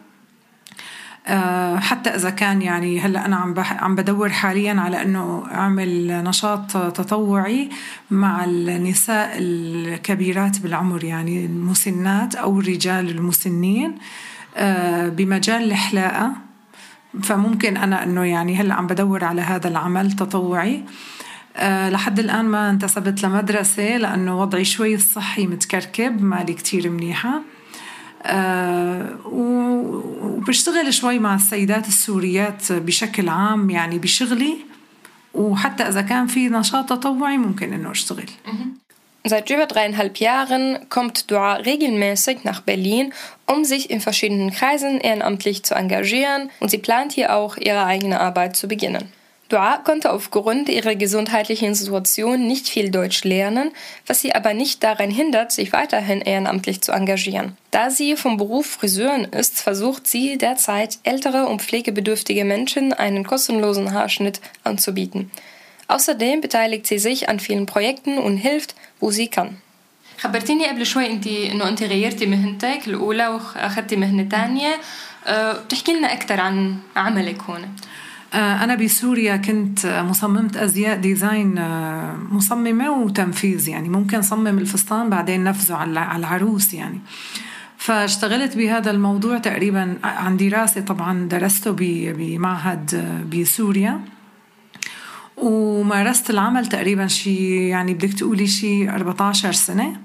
حتى إذا كان يعني هلأ أنا عم عم بدور حاليا على إنه أعمل نشاط تطوعي مع النساء الكبيرات بالعمر يعني المسنات أو الرجال المسنين بمجال الحلاقه فممكن أنا إنه يعني هلأ عم بدور على هذا العمل تطوعي. أه لحد الآن ما انتسبت لمدرسة لأنه وضعي شوي الصحي متكركب مالي كتير منيحة. وبشتغل شوي مع السيدات السوريات بشكل عام يعني بشغلي وحتى إذا كان في نشاط تطوعي ممكن إنه أشتغل Seit über dreieinhalb Jahren kommt Dua regelmäßig nach Berlin, um sich in verschiedenen Kreisen ehrenamtlich zu engagieren und sie plant hier auch ihre eigene Arbeit zu beginnen. Dua konnte aufgrund ihrer gesundheitlichen Situation nicht viel Deutsch lernen, was sie aber nicht daran hindert, sich weiterhin ehrenamtlich zu engagieren. Da sie vom Beruf Friseurin ist, versucht sie derzeit ältere und pflegebedürftige Menschen einen kostenlosen Haarschnitt anzubieten. Außerdem beteiligt sie sich an vielen Projekten und hilft, wo sie kann. خبرتيني قبل شوي انت انه انت غيرتي مهنتك الاولى واخذتي مهنه ثانيه أه بتحكي لنا اكثر عن عملك هون أنا بسوريا كنت مصممة أزياء ديزاين مصممة وتنفيذ يعني ممكن صمم الفستان بعدين نفذه على العروس يعني. فاشتغلت بهذا الموضوع تقريبا عن دراسة طبعا درسته بمعهد بسوريا. ومارست العمل تقريبا شي يعني بدك تقولي شي 14 سنة.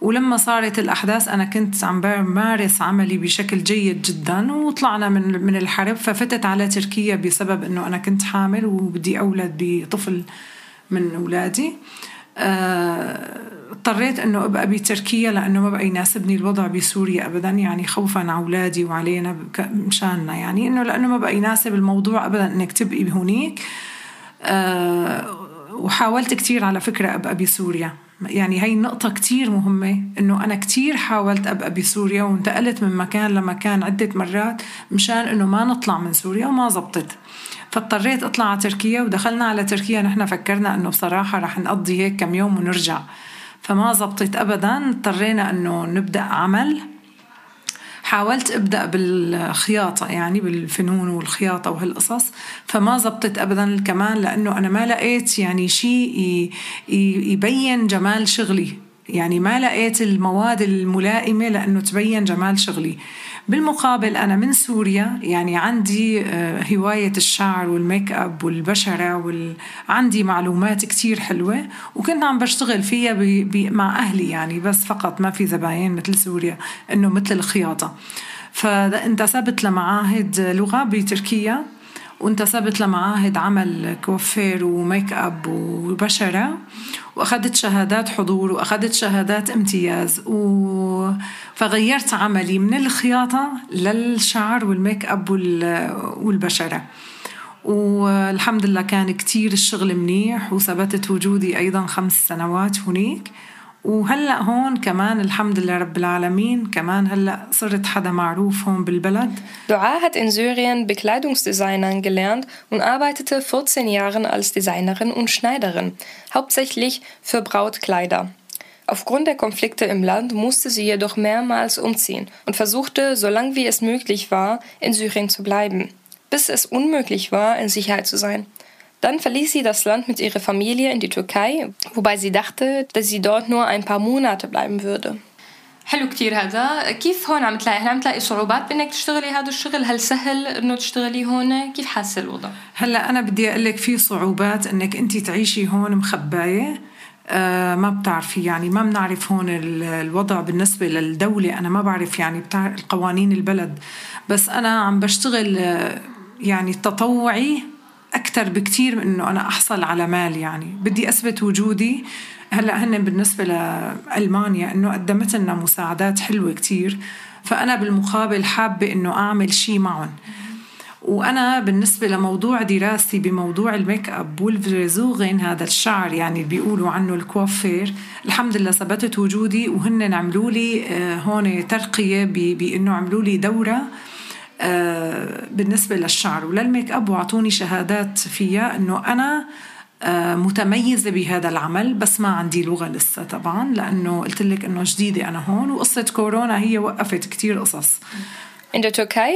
ولما صارت الأحداث أنا كنت عم بمارس عملي بشكل جيد جدا وطلعنا من من الحرب ففتت على تركيا بسبب إنه أنا كنت حامل وبدي أولد بطفل من أولادي. اضطريت إنه أبقى بتركيا لأنه ما بقى يناسبني الوضع بسوريا ابدا يعني خوفا على أولادي وعلينا مشاننا يعني إنه لأنه ما بقى يناسب الموضوع ابدا إنك تبقي هونيك. أه وحاولت كتير على فكرة أبقى بسوريا. يعني هاي النقطة كتير مهمة إنه أنا كتير حاولت أبقى بسوريا وانتقلت من مكان لمكان عدة مرات مشان إنه ما نطلع من سوريا وما زبطت. فاضطريت أطلع على تركيا ودخلنا على تركيا. نحن فكرنا إنه بصراحة رح نقضي هيك كم يوم ونرجع. فما زبطت أبدا. اضطرينا إنه نبدأ عمل. حاولت أبدأ بالخياطة يعني بالفنون والخياطة وهالقصص فما زبطت ابدا كمان لأنه أنا ما لقيت يعني شيء يبين جمال شغلي. يعني ما لقيت المواد الملائمة لأنه تبين جمال شغلي. بالمقابل أنا من سوريا يعني عندي هواية الشعر والميك أب والبشرة وعندي معلومات كتير حلوة وكنت عم بشتغل فيها بي بي مع أهلي يعني بس فقط ما في زباين مثل سوريا إنه مثل الخياطة. فانتسبت لمعاهد لغة بتركيا وانتسبت لمعاهد عمل كوافير وميك أب وبشرة وأخذت شهادات حضور وأخذت شهادات امتياز و... فغيرت عملي من الخياطة للشعر والميك أب والبشرة. والحمد لله كان كتير الشغل منيح وثبتت وجودي أيضا خمس سنوات هناك وهلا هون كمان الحمد لله رب العالمين كمان هلا صرت حدا معروف هون بالبلد Dua hat in Syrien Bekleidungsdesignern gelernt und arbeitete 14 Jahre als Designerin und Schneiderin, hauptsächlich für Brautkleider. Aufgrund der Konflikte im Land musste sie jedoch mehrmals umziehen und versuchte, so lange wie es möglich war, in Syrien zu bleiben, bis es unmöglich war, in Sicherheit zu sein. Dann verließ sie das Land mit ihrer Familie in die Türkei, wobei sie dachte, dass sie dort nur ein paar Monate bleiben würde. حلو كتير هذا. كيف هون عم تلاقي؟ هل عم تلاقي صعوبات بإنك تشتغلي هذا الشغل. هل سهل إنه تشتغلي هون؟ كيف حاسة الوضع؟ هلا أنا بدي أقول لك في صعوبات إنك أنت تعيشي هون مخباية. آه ما بتعرفي يعني ما بنعرف هون الوضع بالنسبة للدولة. أنا ما بعرف يعني بتعرف قوانين البلد. بس أنا عم بشتغل يعني تطوعي أكثر بكثير من إنه أنا أحصل على مال يعني. بدي أثبت وجودي. هلأ هن بالنسبة لألمانيا إنه قدمت لنا مساعدات حلوة كثير فأنا بالمقابل حابة إنه أعمل شيء معهم وأنا بالنسبة لموضوع دراستي بموضوع الميك أب والفريزوغين هذا الشعر يعني بيقولوا عنه الكوافير الحمد لله ثبتت وجودي وهن عملوا لي آه، هون ترقية بأنه عملوا لي دورة. آه، بالنسبة للشعر وللميك اب واعطوني شهادات فيها انه انا آه، متميزة بهذا العمل بس ما عندي لغة لسه طبعا لأنه قلت لك أنه جديدة أنا هون وقصة كورونا هي وقفت كتير قصص In der Türkei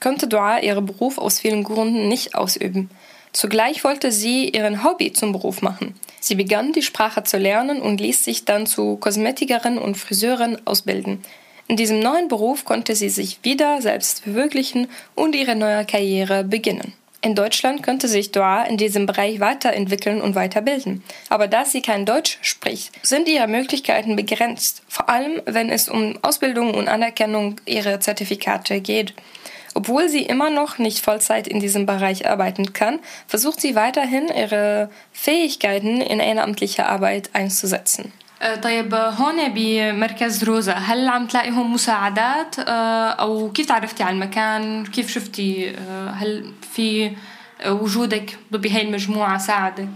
konnte Dua ihren Beruf aus vielen Gründen nicht ausüben. Zugleich wollte sie ihren Hobby zum Beruf machen. Sie begann die Sprache zu lernen und ließ sich dann zu Kosmetikerin und Friseurin ausbilden. In diesem neuen Beruf konnte sie sich wieder selbst verwirklichen und ihre neue Karriere beginnen. In Deutschland könnte sich Dua in diesem Bereich weiterentwickeln und weiterbilden. Aber da sie kein Deutsch spricht, sind ihre Möglichkeiten begrenzt, vor allem wenn es um Ausbildung und Anerkennung ihrer Zertifikate geht. Obwohl sie immer noch nicht Vollzeit in diesem Bereich arbeiten kann, versucht sie weiterhin ihre Fähigkeiten in ehrenamtliche Arbeit einzusetzen. طيب هون بمركز روزا هل عم تلاقيهم مساعدات؟ أو كيف تعرفتي على المكان؟ كيف شفتي؟ هل في وجودك بهي المجموعة ساعدك؟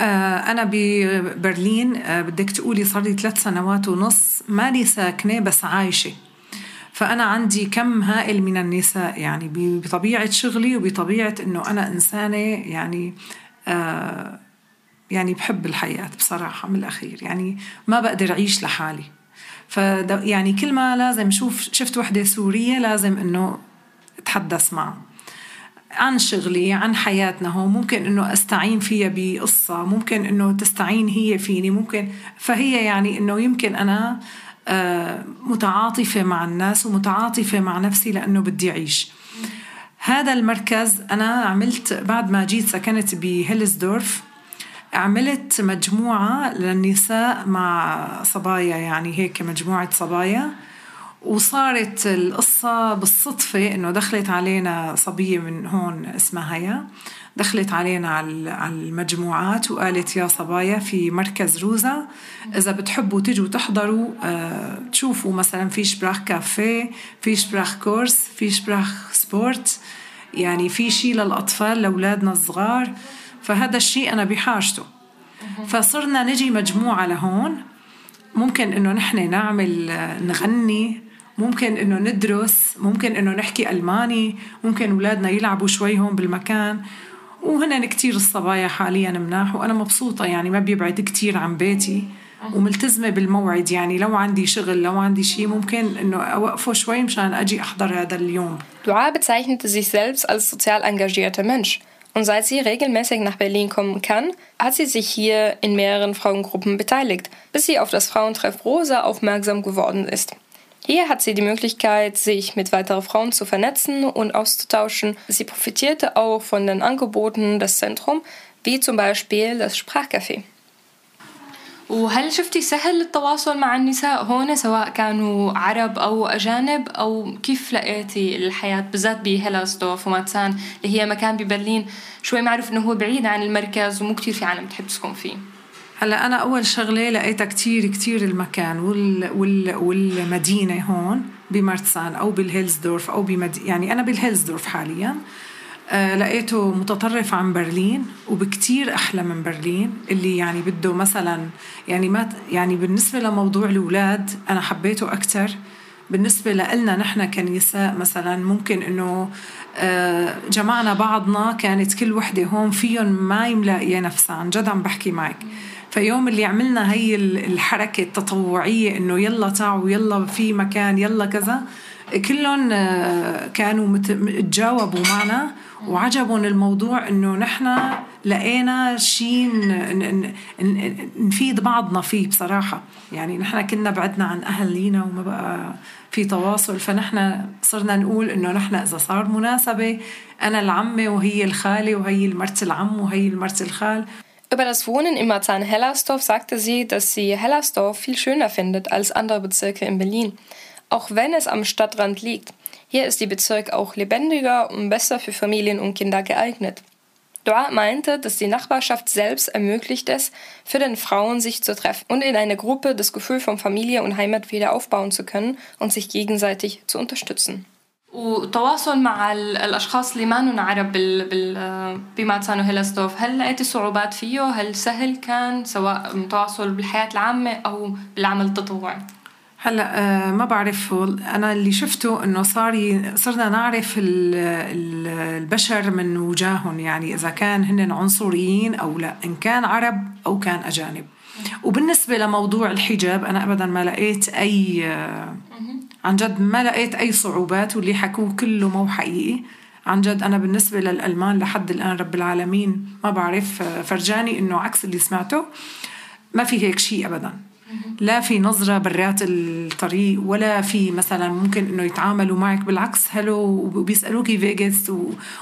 أنا ببرلين بدك تقولي صار لي ثلاث سنوات ونص مالي ساكنة بس عايشة. فأنا عندي كم هائل من النساء يعني بطبيعة شغلي وبطبيعة إنه أنا إنسانة يعني آه يعني بحب الحياة بصراحة من الأخير يعني ما بقدر أعيش لحالي. ف يعني كل ما لازم شوف شفت وحدة سورية لازم إنه أتحدث معها. عن شغلي عن حياتنا هون ممكن إنه أستعين فيها بقصة ممكن إنه تستعين هي فيني ممكن فهي يعني إنه يمكن أنا آه، متعاطفة مع الناس ومتعاطفة مع نفسي لأنه بدي أعيش. هذا المركز أنا عملت بعد ما جيت سكنت بهيلزدورف. عملت مجموعة للنساء مع صبايا يعني هيك مجموعة صبايا. وصارت القصة بالصدفة إنه دخلت علينا صبية من هون اسمها هيا دخلت علينا على المجموعات وقالت يا صبايا في مركز روزا إذا بتحبوا تجوا تحضروا آه تشوفوا مثلا في شبراخ كافيه في شبراخ كورس في شبراخ سبورت يعني في شيء للأطفال لأولادنا الصغار. فهذا الشيء أنا بحاجته. فصرنا نجي مجموعة لهون. ممكن إنه نحن نعمل نغني. ممكن إنه ندرس. ممكن إنه نحكي ألماني. ممكن أولادنا يلعبوا شوي هون بالمكان. وهنا كتير الصبايا حاليا مناح وأنا مبسوطة يعني ما بيبعد كتير عن بيتي. وملتزمة بالموعد يعني لو عندي شغل لو عندي شيء ممكن إنه أوقفه شوي مشان أجي أحضر هذا اليوم. Dua bezeichnete sich selbst als sozial engagierter Mensch. Und seit sie regelmäßig nach Berlin kommen kann, hat sie sich hier in mehreren Frauengruppen beteiligt, bis sie auf das Frauentreff Rosa aufmerksam geworden ist. Hier hat sie die Möglichkeit, sich mit weiteren Frauen zu vernetzen und auszutauschen. Sie profitierte auch von den Angeboten des Zentrums, wie zum Beispiel das Sprachcafé. وهل شفتي سهل التواصل مع النساء هون سواء كانوا عرب أو أجانب أو كيف لقيتي الحياة بالذات بهيلاسدورف وماتسان اللي هي مكان ببرلين؟ شوي معروف إنه هو بعيد عن المركز ومو كتير في عالم تحب تسكن فيه. هلا أنا أول شغلة لقيتها كتير كتير المكان وال وال والمدينة هون بمارتسان أو بالهيلزدورف أو بمد يعني أنا بالهيلزدورف حالياً. آه لقيته متطرف عن برلين وبكتير أحلى من برلين اللي يعني بده مثلا يعني ما يعني بالنسبة لموضوع الأولاد أنا حبيته أكتر. بالنسبة لنا نحن كنساء مثلا ممكن إنه آه جمعنا بعضنا كانت كل وحدة هون فيهم ما يملاقية نفسها عن جد عم بحكي معك. فيوم اللي عملنا هي الحركة التطوعية إنه يلا تعوا يلا في مكان يلا كذا كلهم آه، كانوا تجاوبوا معنا. وعجبهم الموضوع إنه نحن لقينا شيء نفيد بعضنا فيه بصراحة يعني نحن كنا بعدنا عن أهلينا وما بقى في تواصل فنحن صرنا نقول إنه نحن إذا صار مناسبة أنا العمة وهي الخالة وهي المرت العم وهي المرت الخال Über das Wohnen in Marzahn-Hellersdorf sagte sie, dass sie Hellersdorf viel schöner findet als andere Bezirke in Berlin. Auch wenn es am Stadtrand liegt. Hier ist die Bezirk auch lebendiger und besser für Familien und Kinder geeignet. Dua meinte, dass die Nachbarschaft selbst ermöglicht es, für den Frauen sich zu treffen und in einer Gruppe das Gefühl von Familie und Heimat wieder aufbauen zu können und sich gegenseitig zu unterstützen. وتواصل مع الاشخاص اللي ما عرب بال بال بماتسان وهيلستوف هل لقيتي صعوبات فيه هل سهل كان سواء تواصل بالحياه العامه او بالعمل التطوعي هلا آه، ما بعرف أنا اللي شفته إنه صار صرنا نعرف البشر من وجاههم يعني إذا كان هن عنصريين أو لا إن كان عرب أو كان أجانب. وبالنسبة لموضوع الحجاب أنا ابدا ما لقيت أي عن جد ما لقيت أي صعوبات واللي حكوه كله مو حقيقي. عن جد أنا بالنسبة للألمان لحد الآن رب العالمين ما بعرف آه، فرجاني إنه عكس اللي سمعته. ما في هيك شيء ابدا. لا في نظرة برات الطريق ولا في مثلا ممكن إنه يتعاملوا معك بالعكس هلو وبيسألوكي فيجاس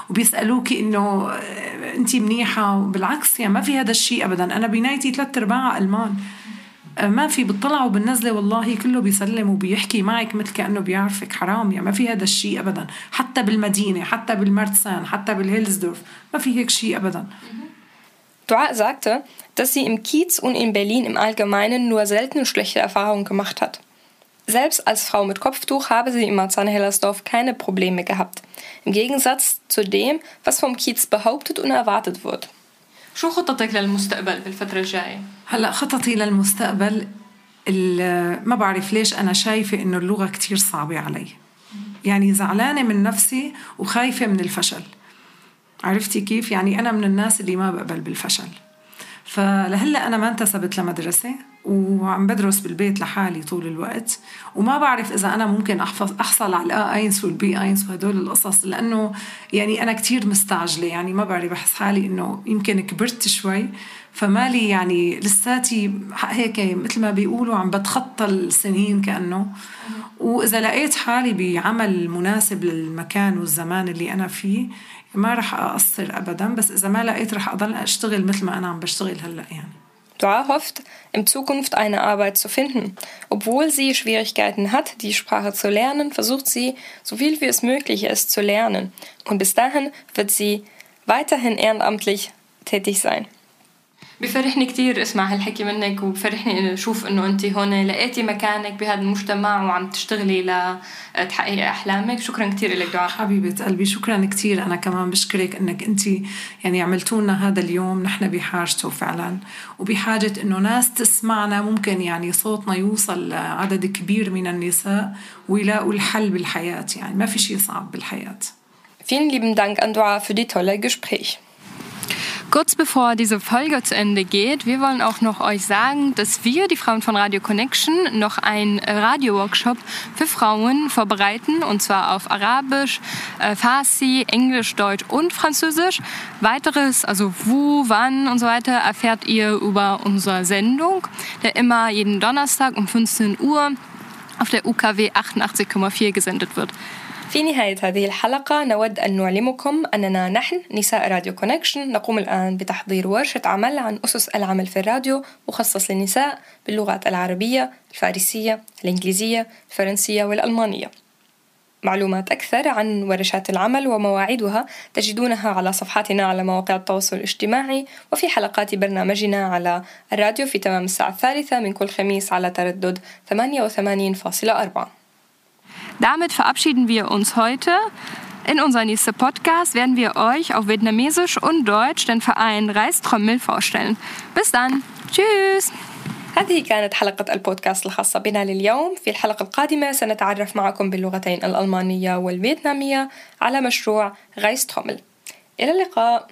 وبيسألوكي إنه آه، انت منيحة. بالعكس يعني ما في هذا الشيء ابدا. أنا بنايتي ثلاث أرباع ألمان. آه، ما في بتطلعوا بالنزله والله كله بيسلم وبيحكي معك مثل كأنه بيعرفك حرام يعني ما في هذا الشيء ابدا. حتى بالمدينة حتى بالمرتسان حتى بالهيلزدورف ما في هيك شيء ابدا. Dua sagte, dass sie im Kiez und in Berlin im Allgemeinen nur selten schlechte Erfahrungen gemacht hat. Selbst als Frau mit Kopftuch habe sie in Marzahn-Hellersdorf keine Probleme gehabt. Im Gegensatz zu dem, was vom Kiez behauptet und erwartet wird. شو خططك للمستقبل بالفترة الجاية؟ هلا خططي للمستقبل ما بعرف ليش أنا شايفة إنه اللغة كتير صعبة علي يعني زعلانة من نفسي وخايفة من الفشل عرفتي كيف؟ يعني أنا من الناس اللي ما بقبل بالفشل. فلهلأ أنا ما انتسبت لمدرسة وعم بدرس بالبيت لحالي طول الوقت وما بعرف إذا أنا ممكن أحفظ أحصل على الأ أينس والبي أينس وهدول القصص لأنه يعني أنا كتير مستعجلة يعني ما بعرف بحس حالي إنه يمكن كبرت شوي فمالي يعني لساتي هيك مثل ما بيقولوا عم بتخطى السنين كأنه. وإذا لقيت حالي بعمل مناسب للمكان والزمان اللي أنا فيه ما رح أقصر أبدا بس إذا ما لقيت رح أضل أشتغل مثل ما أنا عم بشتغل هلأ يعني Dua hofft, in Zukunft eine Arbeit zu finden. Obwohl sie Schwierigkeiten hat, die Sprache zu lernen, versucht sie, so viel wie es möglich ist, zu lernen. Und bis dahin wird sie weiterhin ehrenamtlich tätig sein. بفرحني كتير أسمع هالحكي منك وبفرحني أشوف إنه أنت هون لقيتي مكانك بهذا المجتمع وعم تشتغلي لتحقيقي أحلامك. شكرا كتير لك دعاء. حبيبة قلبي شكرا كتير. أنا كمان بشكرك إنك أنت يعني عملتوا لنا هذا اليوم نحن بحاجته فعلا. وبحاجة إنه ناس تسمعنا ممكن يعني صوتنا يوصل لعدد كبير من النساء ويلاقوا الحل بالحياة. يعني ما في شيء صعب بالحياة. Vielen lieben Dank an Dua für die tolle Gespräch. Kurz bevor diese Folge zu Ende geht, wir wollen auch noch euch sagen, dass wir, die Frauen von Radio Connection, noch einen Radio-Workshop für Frauen vorbereiten, und zwar auf Arabisch, äh, Farsi, Englisch, Deutsch und Französisch. Weiteres, also wo, wann und so weiter, erfährt ihr über unsere Sendung, der immer jeden Donnerstag um 15 Uhr auf der UKW 88,4 gesendet wird. في نهاية هذه الحلقة نود أن نعلمكم أننا نحن نساء راديو كونكشن نقوم الآن بتحضير ورشة عمل عن أسس العمل في الراديو مخصص للنساء باللغات العربية الفارسية الإنجليزية الفرنسية والألمانية. معلومات أكثر عن ورشات العمل ومواعيدها تجدونها على صفحاتنا على مواقع التواصل الاجتماعي وفي حلقات برنامجنا على الراديو في تمام الساعة الثالثة من كل خميس على تردد 88.4 Damit verabschieden wir uns heute. In unserem nächsten Podcast werden wir euch auf Vietnamesisch und Deutsch den Verein Reistrommel vorstellen. Bis dann. Tschüss. هذه كانت حلقة البودكاست الخاصة بنا لليوم في الحلقة القادمة سنتعرف معكم باللغتين الألمانية والفيتنامية على مشروع غايسترومل إلى اللقاء